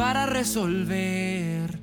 para resolver.